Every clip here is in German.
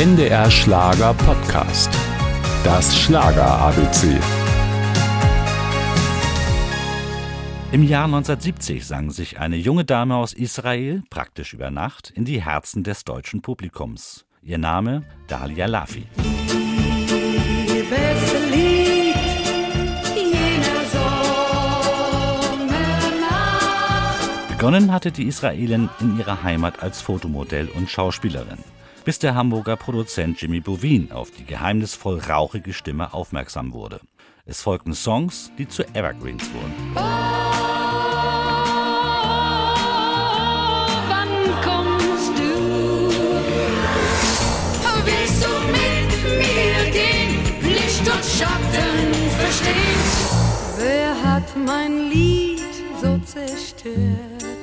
NDR Schlager Podcast. Das Schlager ABC. Im Jahr 1970 sang sich eine junge Dame aus Israel praktisch über Nacht in die Herzen des deutschen Publikums. Ihr Name Dalia Lafi. Begonnen hatte die Israelin in ihrer Heimat als Fotomodell und Schauspielerin, bis der Hamburger Produzent Jimmy Bovin auf die geheimnisvoll rauchige Stimme aufmerksam wurde. Es folgten Songs, die zu Evergreens wurden. Schatten verstehen. Wer hat mein Lied so zerstört?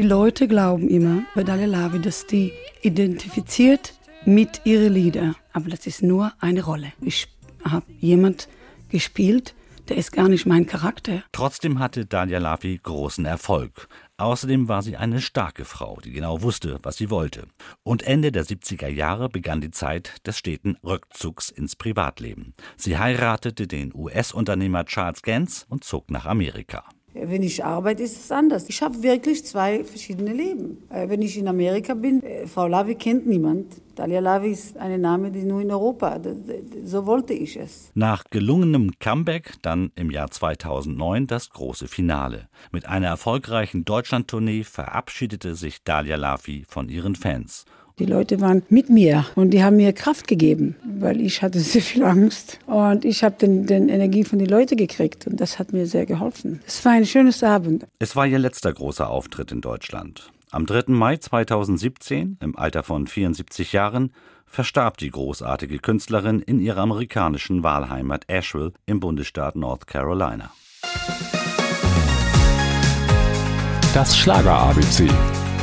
Die Leute glauben immer bei Dalia Lavi, dass die identifiziert mit ihren Liedern. Aber das ist nur eine Rolle. Ich habe jemand gespielt, der ist gar nicht mein Charakter. Trotzdem hatte Dalia Lavi großen Erfolg. Außerdem war sie eine starke Frau, die genau wusste, was sie wollte. Und Ende der 70er Jahre begann die Zeit des steten Rückzugs ins Privatleben. Sie heiratete den US-Unternehmer Charles Gans und zog nach Amerika. Wenn ich arbeite, ist es anders. Ich habe wirklich zwei verschiedene Leben. Äh, wenn ich in Amerika bin, äh, Frau Lavi kennt niemand. Dalia Lavi ist ein Name, die nur in Europa. So wollte ich es. Nach gelungenem Comeback dann im Jahr 2009 das große Finale. Mit einer erfolgreichen Deutschlandtournee verabschiedete sich Dalia Lavi von ihren Fans. Die Leute waren mit mir und die haben mir Kraft gegeben, weil ich hatte sehr viel Angst und ich habe den, den Energie von den Leuten gekriegt und das hat mir sehr geholfen. Es war ein schönes Abend. Es war ihr letzter großer Auftritt in Deutschland. Am 3. Mai 2017, im Alter von 74 Jahren, verstarb die großartige Künstlerin in ihrer amerikanischen Wahlheimat Asheville im Bundesstaat North Carolina. Das Schlager ABC